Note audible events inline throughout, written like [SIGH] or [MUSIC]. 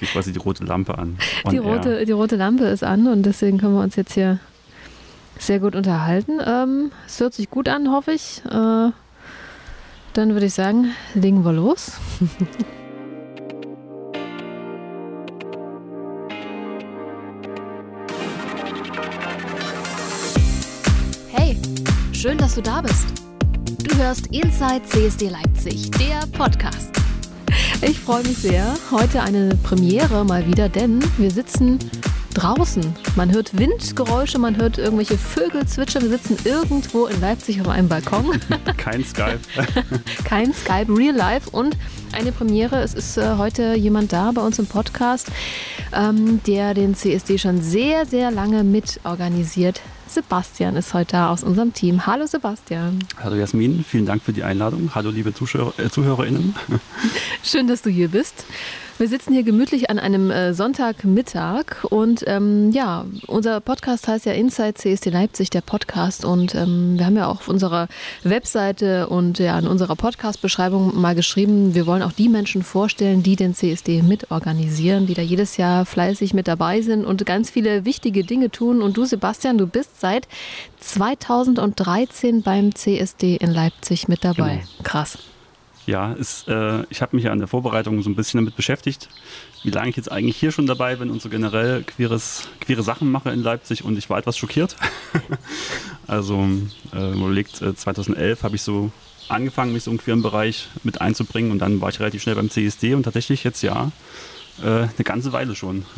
geht quasi die rote Lampe an. Die rote, die rote Lampe ist an und deswegen können wir uns jetzt hier sehr gut unterhalten. Ähm, es hört sich gut an, hoffe ich. Äh, dann würde ich sagen, legen wir los. [LAUGHS] Hey, schön, dass du da bist. Du hörst Inside CSD Leipzig, der Podcast. Ich freue mich sehr. Heute eine Premiere mal wieder, denn wir sitzen draußen. Man hört Windgeräusche, man hört irgendwelche Vögel zwitschern. Wir sitzen irgendwo in Leipzig auf einem Balkon. [LAUGHS] Kein Skype. [LAUGHS] Kein Skype, real life und eine Premiere. Es ist äh, heute jemand da bei uns im Podcast, ähm, der den CSD schon sehr, sehr lange mitorganisiert. Sebastian ist heute da aus unserem Team. Hallo Sebastian. Hallo Jasmin, vielen Dank für die Einladung. Hallo liebe Zuschauer, äh, ZuhörerInnen. [LAUGHS] Schön, dass du hier bist. Wir sitzen hier gemütlich an einem äh, Sonntagmittag und ähm, ja, unser Podcast heißt ja Inside CSD Leipzig, der Podcast und ähm, wir haben ja auch auf unserer Webseite und ja in unserer Podcast-Beschreibung mal geschrieben, wir wollen auch die Menschen vorstellen, die den CSD mitorganisieren, die da jedes Jahr fleißig mit dabei sind und ganz viele wichtige Dinge tun. Und du, Sebastian, du bist seit 2013 beim CSD in Leipzig mit dabei. Genau. Krass. Ja, ist, äh, ich habe mich ja an der Vorbereitung so ein bisschen damit beschäftigt, wie lange ich jetzt eigentlich hier schon dabei bin und so generell queeres, queere Sachen mache in Leipzig und ich war etwas schockiert. [LAUGHS] also äh, überlegt, äh, 2011 habe ich so angefangen, mich so im queeren Bereich mit einzubringen und dann war ich relativ schnell beim CSD und tatsächlich jetzt ja äh, eine ganze Weile schon. [LAUGHS]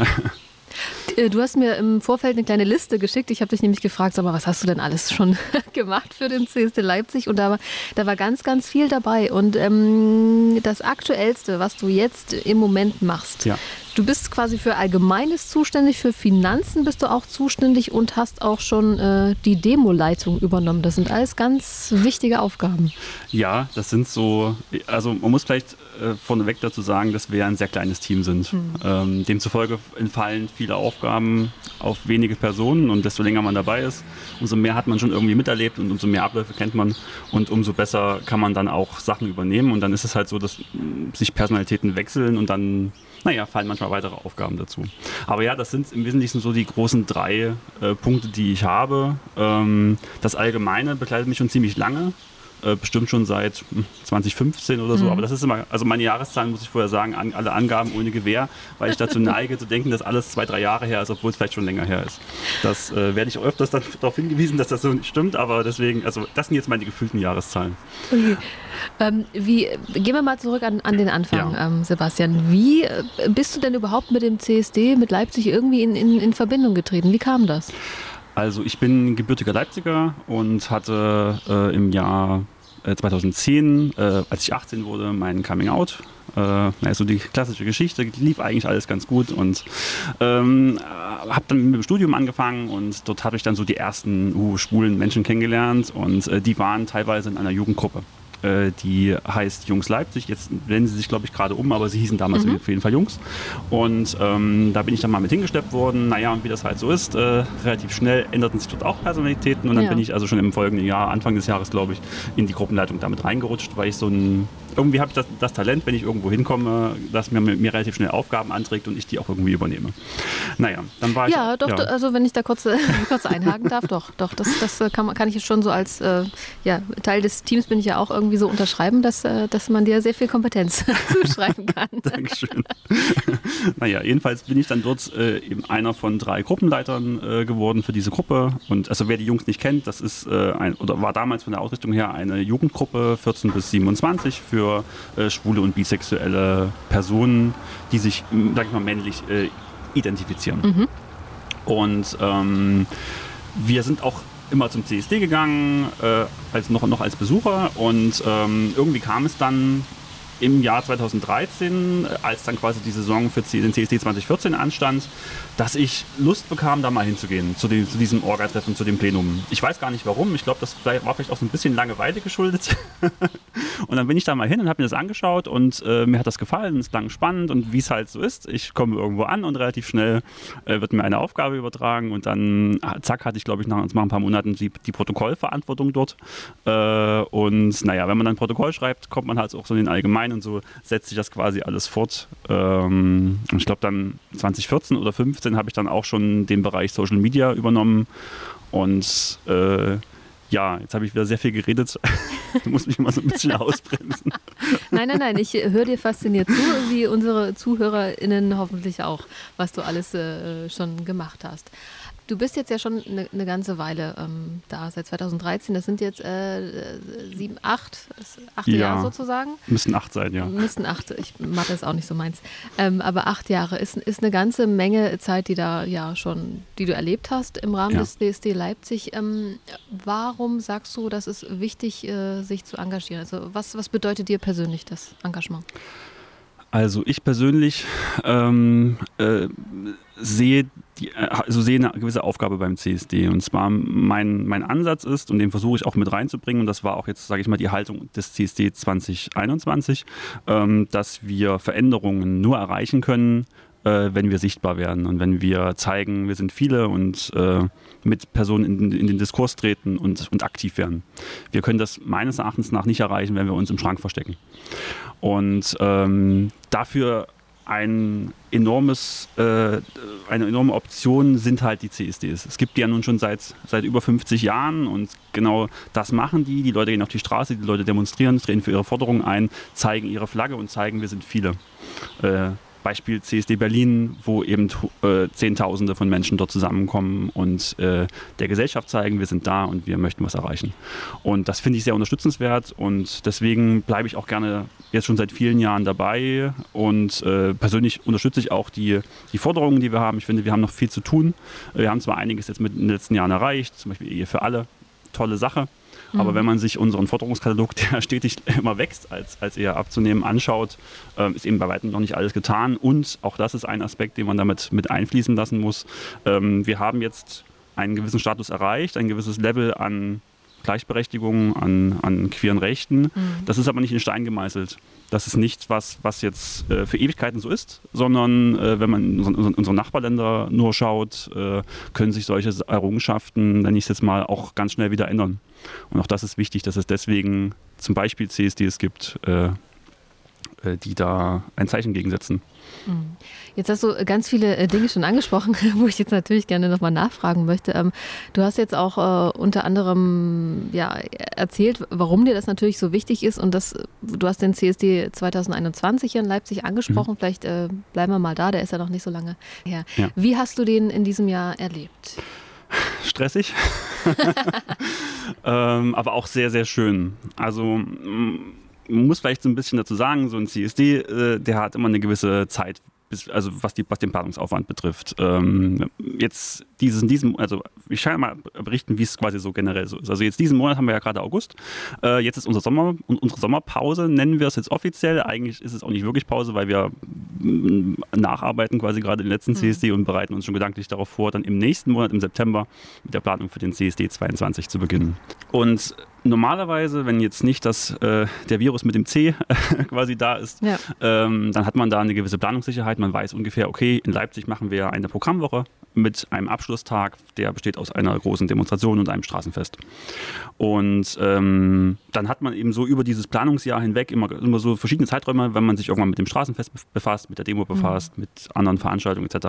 Äh, du hast mir im Vorfeld eine kleine Liste geschickt. Ich habe dich nämlich gefragt, sag mal, was hast du denn alles schon [LAUGHS] gemacht für den CSD Leipzig? Und da war, da war ganz, ganz viel dabei. Und ähm, das Aktuellste, was du jetzt im Moment machst, ja. Du bist quasi für Allgemeines zuständig, für Finanzen bist du auch zuständig und hast auch schon äh, die Demoleitung übernommen. Das sind alles ganz wichtige Aufgaben. Ja, das sind so, also man muss vielleicht äh, vorneweg dazu sagen, dass wir ein sehr kleines Team sind. Mhm. Ähm, demzufolge entfallen viele Aufgaben auf wenige Personen und desto länger man dabei ist, umso mehr hat man schon irgendwie miterlebt und umso mehr Abläufe kennt man und umso besser kann man dann auch Sachen übernehmen und dann ist es halt so, dass sich Personalitäten wechseln und dann naja, fallen manchmal weitere Aufgaben dazu. Aber ja, das sind im Wesentlichen so die großen drei äh, Punkte, die ich habe. Ähm, das Allgemeine begleitet mich schon ziemlich lange. Äh, bestimmt schon seit 2015 hm, oder so. Mhm. Aber das ist immer, also meine Jahreszahlen muss ich vorher sagen, an, alle Angaben ohne Gewähr, weil ich dazu [LAUGHS] neige zu denken, dass alles zwei, drei Jahre her ist, obwohl es vielleicht schon länger her ist. Das äh, werde ich öfters dann [LAUGHS] darauf hingewiesen, dass das so nicht stimmt, aber deswegen, also das sind jetzt meine gefühlten Jahreszahlen. Okay. Ähm, wie, gehen wir mal zurück an, an den Anfang, ja. ähm, Sebastian. Wie äh, bist du denn überhaupt mit dem CSD, mit Leipzig irgendwie in, in, in Verbindung getreten? Wie kam das? Also ich bin gebürtiger Leipziger und hatte äh, im Jahr 2010, äh, äh, als ich 18 wurde, mein Coming Out. Äh, also die klassische Geschichte, lief eigentlich alles ganz gut und ähm, habe dann mit dem Studium angefangen und dort habe ich dann so die ersten uh, schwulen Menschen kennengelernt und äh, die waren teilweise in einer Jugendgruppe. Äh, die heißt Jungs Leipzig. Jetzt nennen sie sich, glaube ich, gerade um, aber sie hießen damals mhm. auf jeden Fall Jungs. Und ähm, da bin ich dann mal mit hingesteppt worden. Naja, und wie das halt so ist, äh, relativ schnell änderten sich dort auch Personalitäten. Und dann ja. bin ich also schon im folgenden Jahr, Anfang des Jahres, glaube ich, in die Gruppenleitung damit reingerutscht, weil ich so ein irgendwie habe ich das, das, Talent, wenn ich irgendwo hinkomme, dass mir, mir relativ schnell Aufgaben anträgt und ich die auch irgendwie übernehme. Naja, dann war ich. Ja, doch, ja. also wenn ich da kurz, [LAUGHS] kurz einhaken darf, doch, doch, das, das kann, kann ich schon so als äh, ja, Teil des Teams bin ich ja auch irgendwie so unterschreiben, dass, äh, dass man dir sehr viel Kompetenz [LAUGHS] zuschreiben kann. [LAUGHS] Dankeschön. [LAUGHS] naja, jedenfalls bin ich dann dort äh, eben einer von drei Gruppenleitern äh, geworden für diese Gruppe. Und also wer die Jungs nicht kennt, das ist äh, ein, oder war damals von der Ausrichtung her eine Jugendgruppe 14 bis 27 für für äh, schwule und bisexuelle Personen, die sich, sag ich mal, männlich äh, identifizieren. Mhm. Und ähm, wir sind auch immer zum CSD gegangen, äh, als noch, noch als Besucher. Und ähm, irgendwie kam es dann im Jahr 2013, als dann quasi die Saison für den CSD 2014 anstand, dass ich Lust bekam, da mal hinzugehen, zu, dem, zu diesem Orga-Treffen, zu dem Plenum. Ich weiß gar nicht warum. Ich glaube, das war vielleicht auch so ein bisschen Langeweile geschuldet. [LAUGHS] und dann bin ich da mal hin und habe mir das angeschaut und äh, mir hat das gefallen, es klang spannend und wie es halt so ist, ich komme irgendwo an und relativ schnell äh, wird mir eine Aufgabe übertragen und dann, ah, zack, hatte ich, glaube ich, nach, nach, ein paar Monaten die, die Protokollverantwortung dort. Äh, und naja, wenn man dann ein Protokoll schreibt, kommt man halt auch so in den allgemeinen und so setzt sich das quasi alles fort. Ähm, ich glaube dann 2014 oder 2015 habe ich dann auch schon den Bereich Social Media übernommen und äh, ja, jetzt habe ich wieder sehr viel geredet. [LAUGHS] du musst mich immer so ein bisschen ausbremsen. [LAUGHS] Nein, nein, nein, ich höre dir fasziniert zu, wie unsere ZuhörerInnen hoffentlich auch, was du alles äh, schon gemacht hast. Du bist jetzt ja schon eine, eine ganze Weile ähm, da, seit 2013. Das sind jetzt äh, sieben, acht, das achte Ja. Jahr sozusagen. Müssten acht sein, ja. Müssten acht, ich Mathe ist auch nicht so meins. Ähm, aber acht Jahre ist, ist eine ganze Menge Zeit, die da ja schon, die du erlebt hast im Rahmen Ja. des DSD Leipzig. Ähm, warum sagst du, dass es wichtig, äh, sich zu engagieren? Also was, was bedeutet dir persönlich das Engagement? Also ich persönlich ähm, äh, sehe, die, äh, also sehe eine gewisse Aufgabe beim CSD. Und zwar mein, mein Ansatz ist, und den versuche ich auch mit reinzubringen, und das war auch jetzt, sage ich mal, die Haltung des CSD 2021, ähm, dass wir Veränderungen nur erreichen können, äh, wenn wir sichtbar werden und wenn wir zeigen, wir sind viele und äh, mit Personen in, in den Diskurs treten und, und aktiv werden. Wir können das meines Erachtens nach nicht erreichen, wenn wir uns im Schrank verstecken. Und ähm, dafür ein enormes, äh, eine enorme Option sind halt die CSDs. Es gibt die ja nun schon seit, seit über 50 Jahren und genau das machen die. Die Leute gehen auf die Straße, die Leute demonstrieren, treten für ihre Forderungen ein, zeigen ihre Flagge und zeigen, wir sind viele. Äh, Beispiel CSD Berlin, wo eben äh, Zehntausende von Menschen dort zusammenkommen und äh, der Gesellschaft zeigen, wir sind da und wir möchten was erreichen. Und das finde ich sehr unterstützenswert und deswegen bleibe ich auch gerne jetzt schon seit vielen Jahren dabei und äh, persönlich unterstütze ich auch die, die Forderungen, die wir haben. Ich finde, wir haben noch viel zu tun. Wir haben zwar einiges jetzt mit in den letzten Jahren erreicht, zum Beispiel Ehe für alle, tolle Sache. Aber wenn man sich unseren Forderungskatalog, [LAUGHS] der stetig immer wächst, als, als eher abzunehmen, anschaut, ähm, ist eben bei weitem noch nicht alles getan. Und auch das ist ein Aspekt, den man damit mit einfließen lassen muss. Ähm, wir haben jetzt einen gewissen Status erreicht, ein gewisses Level an Gleichberechtigung, an, an queeren Rechten. Das ist aber nicht in Stein gemeißelt. Das ist nicht was, was jetzt äh, für Ewigkeiten so ist, sondern äh, wenn man in unsere, unsere Nachbarländer nur schaut, äh, können sich solche Errungenschaften, nenne ich es jetzt mal, auch ganz schnell wieder ändern. Und auch das ist wichtig, dass es deswegen zum Beispiel CSDs gibt, äh, die da ein Zeichen gegensetzen. Jetzt hast du ganz viele äh, Dinge schon angesprochen, [LAUGHS] wo ich jetzt natürlich gerne nochmal nachfragen möchte. Ähm, Du hast jetzt auch äh, unter anderem ja, erzählt, warum dir das natürlich so wichtig ist und das, du hast den CSD 2021 hier in Leipzig angesprochen. Vielleicht äh, bleiben wir mal da, der ist ja noch nicht so lange her. Ja. Wie hast du den in diesem Jahr erlebt? [LAUGHS] stressig, [LAUGHS] ähm, aber auch sehr, sehr schön. Also man muss vielleicht so ein bisschen dazu sagen, so ein CSD, äh, der hat immer eine gewisse Zeit, bis, also was, die, was den Planungsaufwand betrifft. Ähm, jetzt dieses, in diesem, also ich kann mal berichten, wie es quasi so generell so ist. Also jetzt diesen Monat haben wir ja gerade August. Äh, jetzt ist unser Sommer, unsere Sommerpause, nennen wir es jetzt offiziell. Eigentlich ist es auch nicht wirklich Pause, weil wir mm, nacharbeiten quasi gerade den letzten CSD und bereiten uns schon gedanklich darauf vor, dann im nächsten Monat, im September, mit der Planung für den CSD 22 zu beginnen. Und normalerweise, wenn jetzt nicht das, äh, der Virus mit dem C [LAUGHS] quasi da ist, Ja. ähm, dann hat man da eine gewisse Planungssicherheit. Man weiß ungefähr, okay, in Leipzig machen wir eine Programmwoche mit einem Abschlusstag, der besteht aus einer großen Demonstration und einem Straßenfest. Und ähm, dann hat man eben so über dieses Planungsjahr hinweg immer, immer so verschiedene Zeiträume, wenn man sich irgendwann mit dem Straßenfest befasst, mit der Demo befasst, mit anderen Veranstaltungen etc.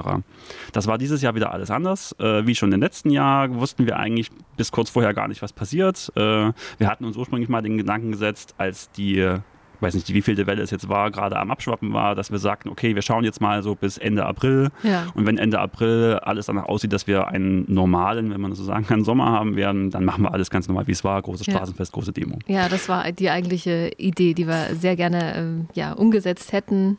Das war dieses Jahr wieder alles anders. Äh, wie schon im letzten Jahr wussten wir eigentlich bis kurz vorher gar nicht, was passiert. Äh, wir hatten uns ursprünglich mal den Gedanken gesetzt, als die weiß nicht, wie vielte Welle es jetzt war, gerade am Abschwappen war, dass wir sagten, okay, wir schauen jetzt mal so bis Ende April. Ja. Und wenn Ende April alles danach aussieht, dass wir einen normalen, wenn man das so sagen kann, Sommer haben werden, dann machen wir alles ganz normal, wie es war. Großes Ja. Straßenfest, große Demo. Ja, das war die eigentliche Idee, die wir sehr gerne ähm, ja, umgesetzt hätten.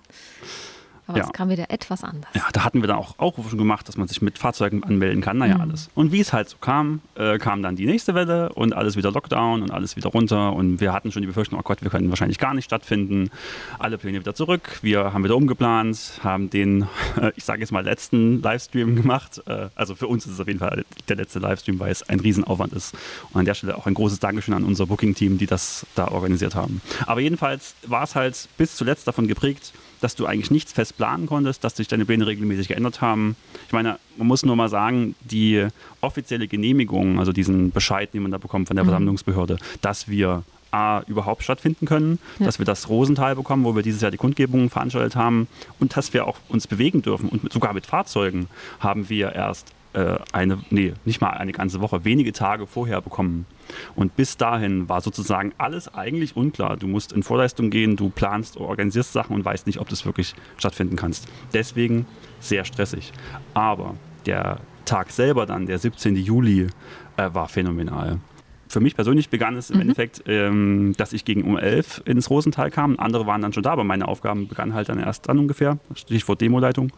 Aber Ja. es kam wieder etwas anders. Ja, da hatten wir dann auch Aufrufe schon gemacht, dass man sich mit Fahrzeugen anmelden kann. Naja, alles. Und wie es halt so kam, äh, kam dann die nächste Welle und alles wieder Lockdown und alles wieder runter. Und wir hatten schon die Befürchtung, oh Gott, wir können wahrscheinlich gar nicht stattfinden. Alle Pläne wieder zurück. Wir haben wieder umgeplant, haben den, äh, [LAUGHS] ich sage jetzt mal, letzten Livestream gemacht. Äh, also für uns ist es auf jeden Fall der letzte Livestream, weil es ein Riesenaufwand ist. Und an der Stelle auch ein großes Dankeschön an unser Booking-Team, die das da organisiert haben. Aber jedenfalls war es halt bis zuletzt davon geprägt, dass du eigentlich nichts fest planen konntest, dass sich deine Pläne regelmäßig geändert haben. Ich meine, man muss nur mal sagen, die offizielle Genehmigung, also diesen Bescheid, den man da bekommt von der Versammlungsbehörde, dass wir A, überhaupt stattfinden können, Ja. dass wir das Rosental bekommen, wo wir dieses Jahr die Kundgebung veranstaltet haben und dass wir auch uns bewegen dürfen und mit, sogar mit Fahrzeugen haben wir erst äh, eine, nee, nicht mal eine ganze Woche, wenige Tage vorher bekommen. Und bis dahin war sozusagen alles eigentlich unklar. Du musst in Vorleistung gehen, du planst, organisierst Sachen und weißt nicht, ob das wirklich stattfinden kannst. Deswegen sehr stressig. Aber der Tag selber dann, der 17. Juli, äh, war phänomenal. Für mich persönlich begann es im Endeffekt, ähm, dass ich gegen um 11 ins Rosental kam. Andere waren dann schon da, aber meine Aufgaben begannen halt dann erst dann ungefähr. Stichwort Demoleitung.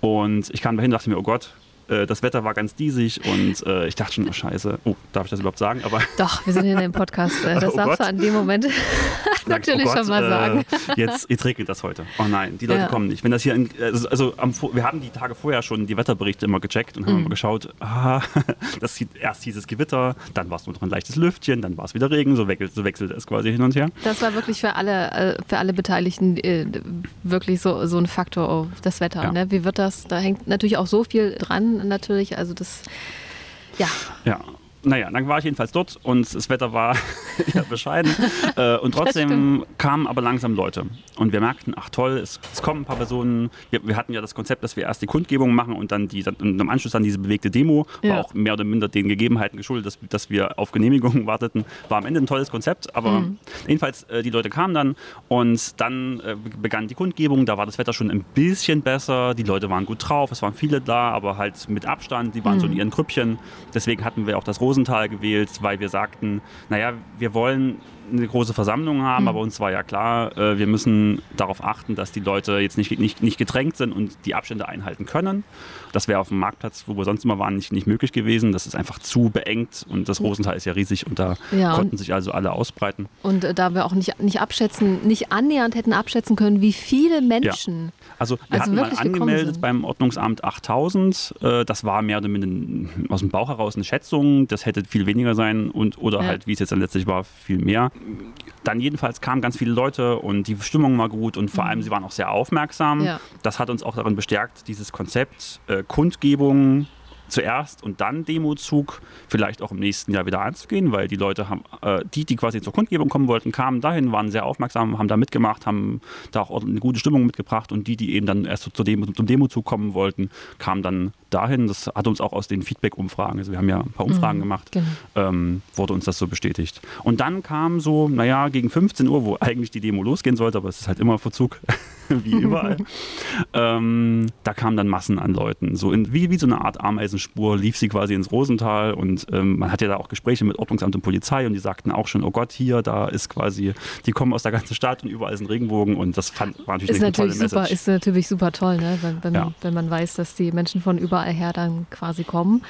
Und ich kam dahin und dachte mir, oh Gott, äh, das Wetter war ganz diesig und äh, ich dachte schon, oh Scheiße, oh, darf ich das überhaupt sagen? Aber [LAUGHS] Doch, wir sind hier in einem Podcast. Äh, [LAUGHS] Das Oh darfst Gott. du an dem Moment [LAUGHS] natürlich oh schon mal sagen. Äh, jetzt, jetzt regnet das heute. Oh nein, die Leute Ja. kommen nicht. Wenn das hier, in, also, also am, wir haben die Tage vorher schon die Wetterberichte immer gecheckt und haben Mhm. immer geschaut, ah, das sieht, erst hieß es Gewitter, dann war es nur noch ein leichtes Lüftchen, dann war es wieder Regen, so wechselt, so wechselte es quasi hin und her. Das war wirklich für alle, für alle Beteiligten wirklich so, so ein Faktor, oh, das Wetter. Ja. Ne? Wie wird das? Da hängt natürlich auch so viel dran, natürlich. Also das, ja, Ja. Naja, dann war ich jedenfalls dort und das Wetter war [LAUGHS] eher bescheiden. Äh, und trotzdem kamen aber langsam Leute. Und wir merkten, ach toll, es, es kommen ein paar Personen. Wir, wir hatten ja das Konzept, dass wir erst die Kundgebung machen und dann die, dann, und im Anschluss dann diese bewegte Demo. War Ja. auch mehr oder minder den Gegebenheiten geschuldet, dass, dass wir auf Genehmigungen [LAUGHS] warteten. War am Ende ein tolles Konzept, aber jedenfalls, äh, die Leute kamen dann und dann äh, begann die Kundgebung. Da war das Wetter schon ein bisschen besser. Die Leute waren gut drauf, es waren viele da, aber halt mit Abstand. Die waren so in ihren Krüppchen. Deswegen hatten wir auch das Rosental gewählt, weil wir sagten, naja, wir wollen eine große Versammlung haben, aber uns war ja klar, äh, wir müssen darauf achten, dass die Leute jetzt nicht, nicht, nicht gedrängt sind und die Abstände einhalten können. Das wäre auf dem Marktplatz, wo wir sonst immer waren, nicht, nicht möglich gewesen. Das ist einfach zu beengt und das Rosental ist ja riesig und da Ja, konnten und- sich also alle ausbreiten. und äh, da wir auch nicht, nicht abschätzen, nicht annähernd hätten abschätzen können, wie viele Menschen. Also wir Also hatten mal angemeldet beim Ordnungsamt 8000. Äh, das war mehr oder minder aus dem Bauch heraus eine Schätzung. Das hätte viel weniger sein und oder Ja. halt, wie es jetzt dann letztlich war, viel mehr. Dann jedenfalls kamen ganz viele Leute und die Stimmung war gut und vor allem sie waren auch sehr aufmerksam. Mhm. Ja. Das hat uns auch darin bestärkt, dieses Konzept äh, Kundgebung zuerst und dann Demozug vielleicht auch im nächsten Jahr wieder anzugehen, weil die Leute haben, äh, die, die quasi zur Kundgebung kommen wollten, kamen dahin, waren sehr aufmerksam, haben da mitgemacht, haben da auch eine gute Stimmung mitgebracht und die, die eben dann erst zur Demo, zum Demozug kommen wollten, kamen dann dahin. Das hat uns auch aus den Feedback-Umfragen, also wir haben ja ein paar Umfragen gemacht, genau. ähm, wurde uns das so bestätigt. Und dann kam so, naja, gegen 15 Uhr, wo eigentlich die Demo losgehen sollte, aber es ist halt immer Verzug, [LAUGHS] wie überall, [LAUGHS] ähm, da kamen dann Massen an Leuten. So in, wie, wie so eine Art Ameisenspur lief sie quasi ins Rosental und ähm, man hatte ja da auch Gespräche mit Ordnungsamt und Polizei und die sagten auch schon, oh Gott, hier, da ist quasi, die kommen aus der ganzen Stadt und überall sind Regenbogen und das fand, war natürlich Ist eine tolle natürlich, super, Message. ist natürlich super toll, ne? wenn, wenn, Ja. wenn man weiß, dass die Menschen von überall her dann quasi kommen.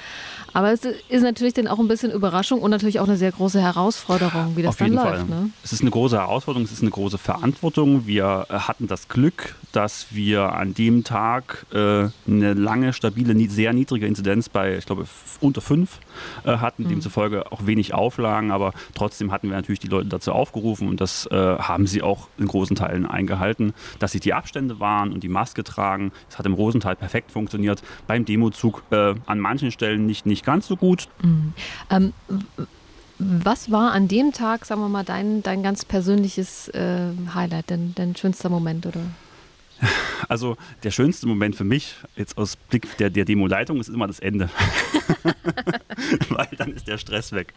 Aber es ist natürlich dann auch ein bisschen Überraschung und natürlich auch eine sehr große Herausforderung, wie das Auf dann jeden läuft. Fall. Ne? Es ist eine große Herausforderung, es ist eine große Verantwortung. Wir äh, hatten das Glück, dass wir an dem Tag äh, eine lange, stabile, sehr niedrige Inzidenz bei, ich glaube, unter fünf äh, hatten, demzufolge auch wenig Auflagen, aber trotzdem hatten wir natürlich die Leute dazu aufgerufen und das äh, haben sie auch in großen Teilen eingehalten, dass sie die Abstände waren und die Maske tragen. Es hat im Rosental perfekt funktioniert. Beim Demozug äh, an manchen Stellen nicht, nicht ganz so gut. Ähm, w- was war an dem Tag, sagen wir mal, dein, dein ganz persönliches äh, Highlight, dein, dein schönster Moment? Oder? Also der schönste Moment für mich, jetzt aus Blick der, der Demo-Leitung, ist immer das Ende. [LAUGHS] Weil dann ist der Stress weg.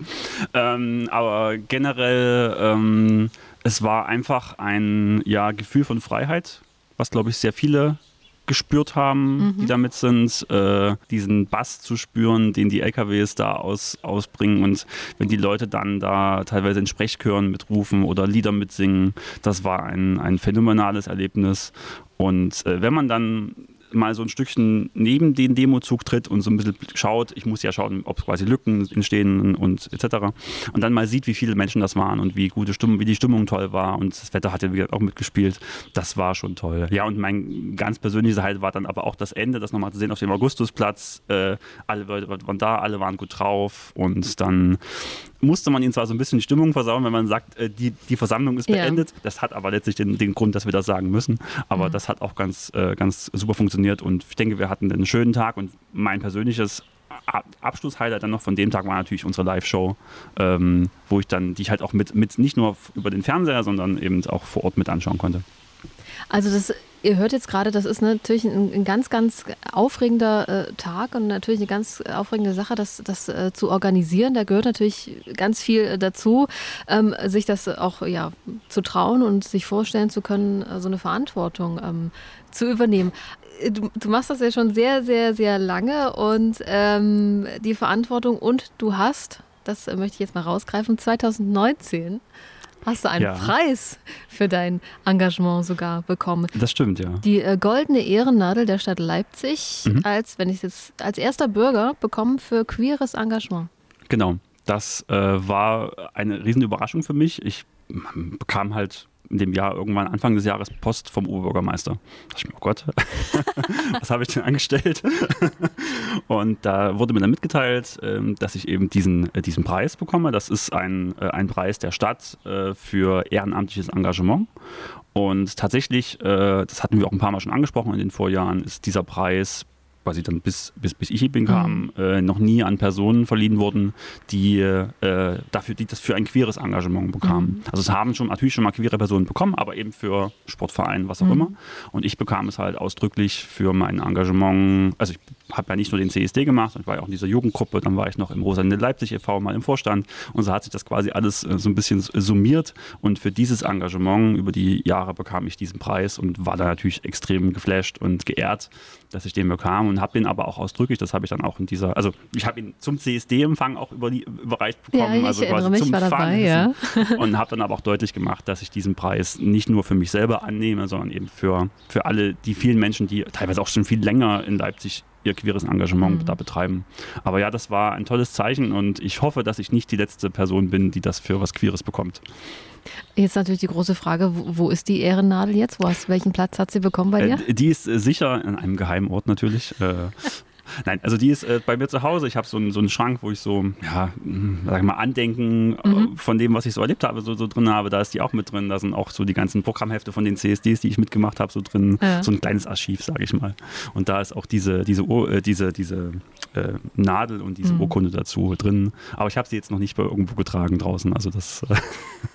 Ähm, aber generell, ähm, es war einfach ein ja, Gefühl von Freiheit, was, glaube ich, sehr viele gespürt haben, die damit sind, äh, diesen Bass zu spüren, den die LKWs da aus, ausbringen. Und wenn die Leute dann da teilweise in Sprechchören mitrufen oder Lieder mitsingen, das war ein, ein phänomenales Erlebnis. Und äh, wenn man dann mal so ein Stückchen neben den Demozug tritt und so ein bisschen schaut, ich muss ja schauen, ob quasi Lücken entstehen und etc. Und dann mal sieht, wie viele Menschen das waren und wie gute Stimmung, wie die Stimmung toll war und das Wetter hat ja auch mitgespielt. Das war schon toll. Ja, und mein ganz persönliches Highlight war dann aber auch das Ende, das nochmal zu sehen auf dem Augustusplatz. Äh, alle Leute waren da, alle waren gut drauf und dann musste man ihnen zwar so ein bisschen die Stimmung versauen, wenn man sagt, äh, die, die Versammlung ist Ja. beendet. Das hat aber letztlich den, den Grund, dass wir das sagen müssen. Aber das hat auch ganz, äh, ganz super funktioniert und ich denke, wir hatten einen schönen Tag und mein persönliches Abschlusshighlight dann noch von dem Tag war natürlich unsere Live-Show, ähm, wo ich dann, die ich halt auch mit, mit nicht nur über den Fernseher, sondern eben auch vor Ort mit anschauen konnte. Also das Ihr hört jetzt gerade, das ist natürlich ein, ein ganz, ganz aufregender äh, Tag und natürlich eine ganz aufregende Sache, das, das äh, zu organisieren. Da gehört natürlich ganz viel äh, dazu, ähm, sich das auch ja, zu trauen und sich vorstellen zu können, äh, so eine Verantwortung ähm, zu übernehmen. Äh, du, du, machst das ja schon sehr, sehr, sehr lange und ähm, die Verantwortung und du hast, das möchte ich jetzt mal rausgreifen, 2019 hast du einen ja. Preis für dein Engagement sogar bekommen. Das stimmt, ja. Die äh, goldene Ehrennadel der Stadt Leipzig mhm. als, wenn ich jetzt als erster Bürger bekommen für queeres Engagement. Genau. Das äh, war eine Riesenüberraschung für mich. Ich bekam halt in dem Jahr irgendwann Anfang des Jahres Post vom Oberbürgermeister. Da ich mir, oh Gott, [LAUGHS] was habe ich denn angestellt? [LAUGHS] Und da wurde mir dann mitgeteilt, ähm, dass ich eben diesen, äh, diesen Preis bekomme. Das ist ein, äh, ein Preis der Stadt äh, für ehrenamtliches Engagement. Und tatsächlich, das hatten wir auch ein paar Mal schon angesprochen in den Vorjahren, ist dieser Preis quasi dann bis, bis, bis ich hier bin kam, mhm. äh, noch nie an Personen verliehen wurden, die äh, dafür, die das für ein queeres Engagement bekamen. Mhm. Also es haben schon natürlich schon mal queere Personen bekommen, aber eben für Sportvereine, was auch mhm. immer. Und ich bekam es halt ausdrücklich für mein Engagement. Also ich habe ja nicht nur den CSD gemacht, ich war ja auch in dieser Jugendgruppe, dann war ich noch im Rosamunde Leipzig e.V. mal im Vorstand und so hat sich das quasi alles äh, so ein bisschen summiert und für dieses Engagement über die Jahre bekam ich diesen Preis und war da natürlich extrem geflasht und geehrt, dass ich den bekam und habe den aber auch ausdrücklich, das habe ich dann auch in dieser, also ich habe ihn zum CSD-Empfang auch über die, überreicht bekommen, ja, also quasi mich, zum dabei, ja. [LAUGHS] und habe dann aber auch deutlich gemacht, dass ich diesen Preis nicht nur für mich selber annehme, sondern eben für, für alle die vielen Menschen, die teilweise auch schon viel länger in Leipzig ihr queeres Engagement mhm. da betreiben. Aber ja, das war ein tolles Zeichen und ich hoffe, dass ich nicht die letzte Person bin, die das für was Queeres bekommt. Jetzt natürlich die große Frage, wo ist die Ehrennadel jetzt? Wo hast, welchen Platz hat sie bekommen bei dir? Äh, die ist äh, sicher in einem geheimen Ort natürlich. Äh, [LAUGHS] Nein, also die ist äh, bei mir zu Hause. Ich habe so, so einen Schrank, wo ich so, ja, hm, sag ich mal, Andenken äh, mhm. von dem, was ich so erlebt habe, so, so drin habe. Da ist die auch mit drin. Da sind auch so die ganzen Programmhefte von den CSDs, die ich mitgemacht habe, so drin. Ja. So ein kleines Archiv, sage ich mal. Und da ist auch diese, diese, äh, diese, diese äh, Nadel und diese mhm. Urkunde dazu drin. Aber ich habe sie jetzt noch nicht bei irgendwo getragen draußen. Also das. Äh,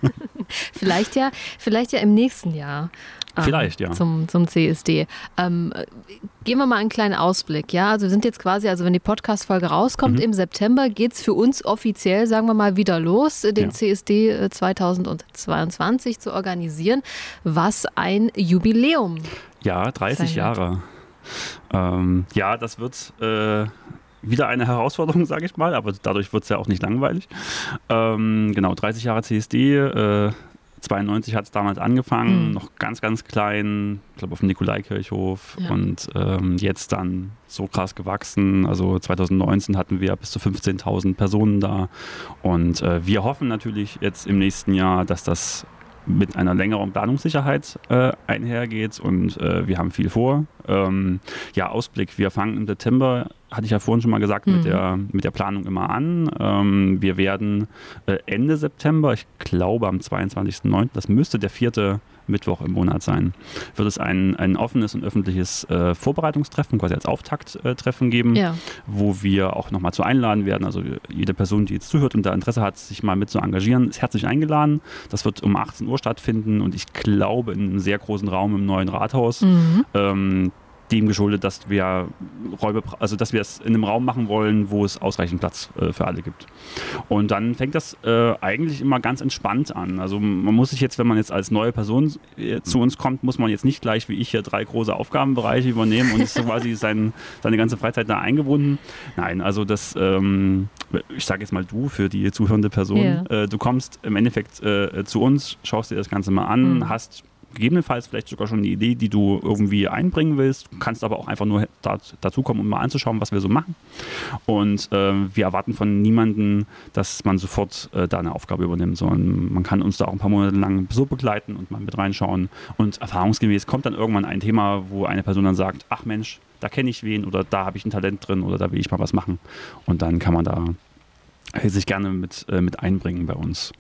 [LAUGHS] [LAUGHS] vielleicht ja, vielleicht ja im nächsten Jahr. Ähm, Vielleicht, ja. Zum, zum CSD. Ähm, gehen wir mal einen kleinen Ausblick. Ja, also wir sind jetzt quasi, also wenn die Podcast-Folge rauskommt, mhm. im September geht es für uns offiziell, sagen wir mal, wieder los, den ja. CSD 2022 äh, zu organisieren, was ein Jubiläum. Ja, 30 Jahre. Ähm, ja, das wird äh, wieder eine Herausforderung, [LAUGHS] sage ich mal, aber dadurch wird es ja auch nicht langweilig. Ähm, genau, 30 Jahre CSD, äh, 92 hat es damals angefangen, mhm. noch ganz, ganz klein, ich glaube auf dem Nikolaikirchhof ja. und ähm, jetzt dann so krass gewachsen. Also 2019 hatten wir bis zu 15.000 Personen da und äh, wir hoffen natürlich jetzt im nächsten Jahr, dass das mit einer längeren Planungssicherheit äh, einhergeht und äh, wir haben viel vor. Ähm, ja, Ausblick. Wir fangen im Dezember, hatte ich ja vorhin schon mal gesagt, mhm. mit, der, mit der Planung immer an. Ähm, wir werden äh, Ende September, ich glaube am 22.09., das müsste der vierte Mittwoch im Monat sein, wird es ein, ein offenes und öffentliches äh, Vorbereitungstreffen, quasi als Auftakttreffen geben, ja. wo wir auch nochmal zu einladen werden. Also jede Person, die jetzt zuhört und da Interesse hat, sich mal mit zu engagieren, ist herzlich eingeladen. Das wird um 18 Uhr stattfinden und ich glaube in einem sehr großen Raum im neuen Rathaus. Mhm. Ähm, dem geschuldet, dass wir Räume, also dass wir es in einem Raum machen wollen, wo es ausreichend Platz äh, für alle gibt. Und dann fängt das äh, eigentlich immer ganz entspannt an. Also man muss sich jetzt, wenn man jetzt als neue Person äh, zu uns kommt, muss man jetzt nicht gleich wie ich hier drei große Aufgabenbereiche übernehmen und ist so quasi [LAUGHS] sein, seine ganze Freizeit da eingebunden. Nein, also das, ähm, ich sage jetzt mal du für die zuhörende Person, yeah. Äh, du kommst im Endeffekt äh, zu uns, schaust dir das Ganze mal an, mhm. hast gegebenenfalls vielleicht sogar schon eine Idee, die du irgendwie einbringen willst. Du kannst aber auch einfach nur dazu kommen, um mal anzuschauen, was wir so machen. Und äh, wir erwarten von niemandem, dass man sofort äh, da eine Aufgabe übernimmt, sondern man kann uns da auch ein paar Monate lang so begleiten und mal mit reinschauen. Und erfahrungsgemäß kommt dann irgendwann ein Thema, wo eine Person dann sagt, ach Mensch, da kenne ich wen oder da habe ich ein Talent drin oder da will ich mal was machen. Und dann kann man da sich gerne mit, äh, mit einbringen bei uns.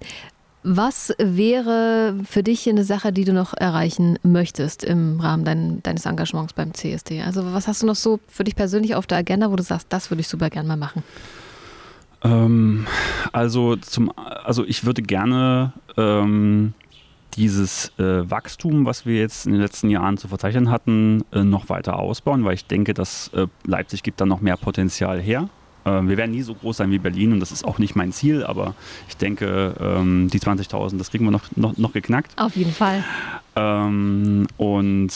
Was wäre für dich eine Sache, die du noch erreichen möchtest im Rahmen dein, deines Engagements beim CSD? Also was hast du noch so für dich persönlich auf der Agenda, wo du sagst, das würde ich super gerne mal machen? Ähm, also zum, also ich würde gerne ähm, dieses äh, Wachstum, was wir jetzt in den letzten Jahren zu verzeichnen hatten, äh, noch weiter ausbauen, weil ich denke, dass äh, Leipzig gibt da noch mehr Potenzial her. Ähm, wir werden nie so groß sein wie Berlin und das ist auch nicht mein Ziel, aber ich denke, ähm, die 20.000, das kriegen wir noch, noch, noch geknackt. Auf jeden Fall. Ähm, und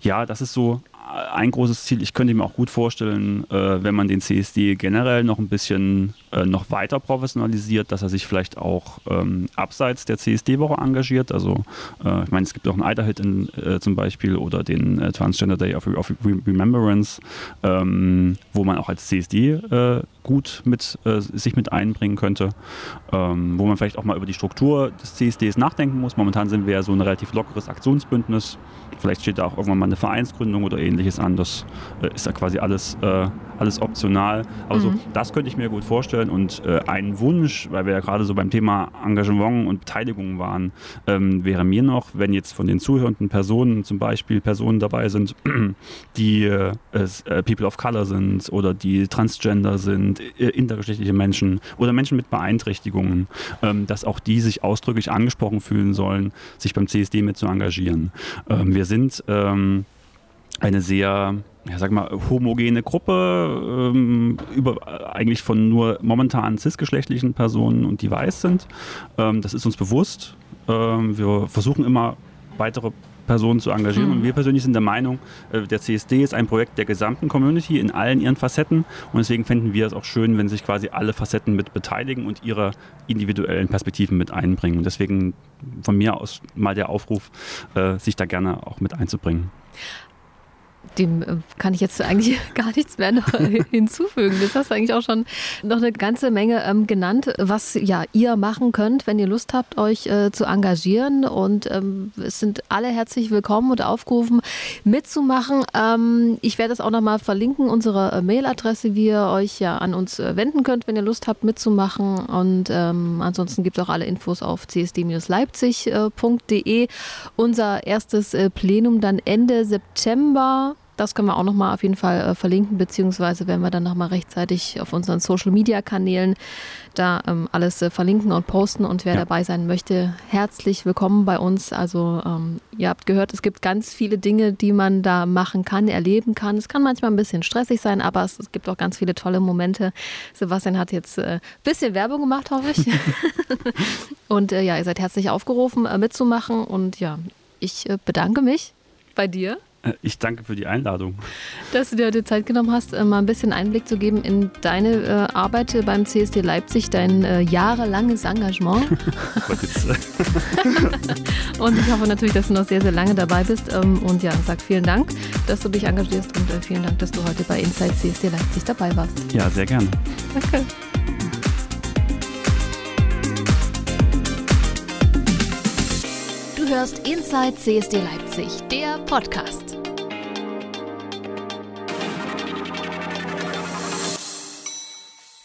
ja, das ist so ein großes Ziel. Ich könnte mir auch gut vorstellen, äh, wenn man den CSD generell noch ein bisschen äh, noch weiter professionalisiert, dass er sich vielleicht auch ähm, abseits der CSD-Woche engagiert. Also äh, ich meine, es gibt auch einen Eiterhit in, äh, zum Beispiel oder den äh, Transgender Day of, of Remembrance, ähm, wo man auch als CSD äh, gut mit, sich mit einbringen könnte, ähm, wo man vielleicht auch mal über die Struktur des CSDs nachdenken muss. Momentan sind wir ja so ein relativ lockeres Aktionsbündnis. Vielleicht steht da auch irgendwann mal eine Vereinsgründung oder ähnliches an. Das ist ja quasi alles, alles optional. Also mhm. das könnte ich mir gut vorstellen vorstellen. Und äh, ein Wunsch, weil wir ja gerade so beim Thema Engagement und Beteiligung waren, ähm, wäre mir noch, wenn jetzt von den zuhörenden Personen zum Beispiel Personen dabei sind, [CLEARS THROAT] die äh, äh, People of Color sind oder die Transgender sind, äh, intergeschlechtliche Menschen oder Menschen mit Beeinträchtigungen, ähm, dass auch die sich ausdrücklich angesprochen fühlen sollen, sich beim CSD mit zu engagieren. Ähm, wir sind ähm, eine sehr ja, sag mal, homogene Gruppe, ähm, über, eigentlich von nur momentan cisgeschlechtlichen Personen und die weiß sind. Ähm, das ist uns bewusst. Ähm, wir versuchen immer weitere Personen zu engagieren. Mhm. Und wir persönlich sind der Meinung, äh, der CSD ist ein Projekt der gesamten Community in allen ihren Facetten. Und deswegen fänden wir es auch schön, wenn sich quasi alle Facetten mit beteiligen und ihre individuellen Perspektiven mit einbringen. Und deswegen von mir aus mal der Aufruf, äh, sich da gerne auch mit einzubringen dem äh, kann ich jetzt eigentlich [LAUGHS] gar nichts mehr noch [LAUGHS] hinzufügen. Das hast du eigentlich auch schon noch eine ganze Menge ähm, genannt, was ja ihr machen könnt, wenn ihr Lust habt, euch äh, zu engagieren. Und ähm, es sind alle herzlich willkommen und aufgerufen, mitzumachen. Ähm, ich werde das auch nochmal verlinken, unsere äh, Mailadresse, wie ihr euch ja an uns äh, wenden könnt, wenn ihr Lust habt, mitzumachen. Und ähm, ansonsten gibt es auch alle Infos auf csd-leipzig.de. Unser erstes äh, Plenum dann Ende September. Das können wir auch nochmal auf jeden Fall äh, verlinken, beziehungsweise werden wir dann nochmal rechtzeitig auf unseren Social Media Kanälen da ähm, alles äh, verlinken und posten. Und wer ja. dabei sein möchte, herzlich willkommen bei uns. Also, ähm, ihr habt gehört, es gibt ganz viele Dinge, die man da machen kann, erleben kann. Es kann manchmal ein bisschen stressig sein, aber es, es gibt auch ganz viele tolle Momente. Sebastian hat jetzt ein äh, bisschen Werbung gemacht, hoffe ich. [LAUGHS] und äh, ja, ihr seid herzlich aufgerufen, äh, mitzumachen. Und ja, ich äh, bedanke mich bei dir. Äh, ich danke für die Einladung. Dass du dir heute Zeit genommen hast, äh, mal ein bisschen Einblick zu geben in deine äh, Arbeit beim CSD Leipzig, dein jahrelanges Engagement. [LAUGHS] [LAUGHS] und ich hoffe natürlich, dass du noch sehr, sehr lange dabei bist. Ähm, und ja, sag vielen Dank, dass du dich engagierst und vielen Dank, dass du heute bei Inside CSD Leipzig dabei warst. Ja, sehr gerne. Danke. Du hörst Inside CSD Leipzig, der Podcast.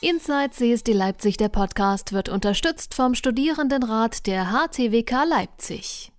Inside CSD Leipzig, der Podcast, wird unterstützt vom Studierendenrat der HTWK Leipzig.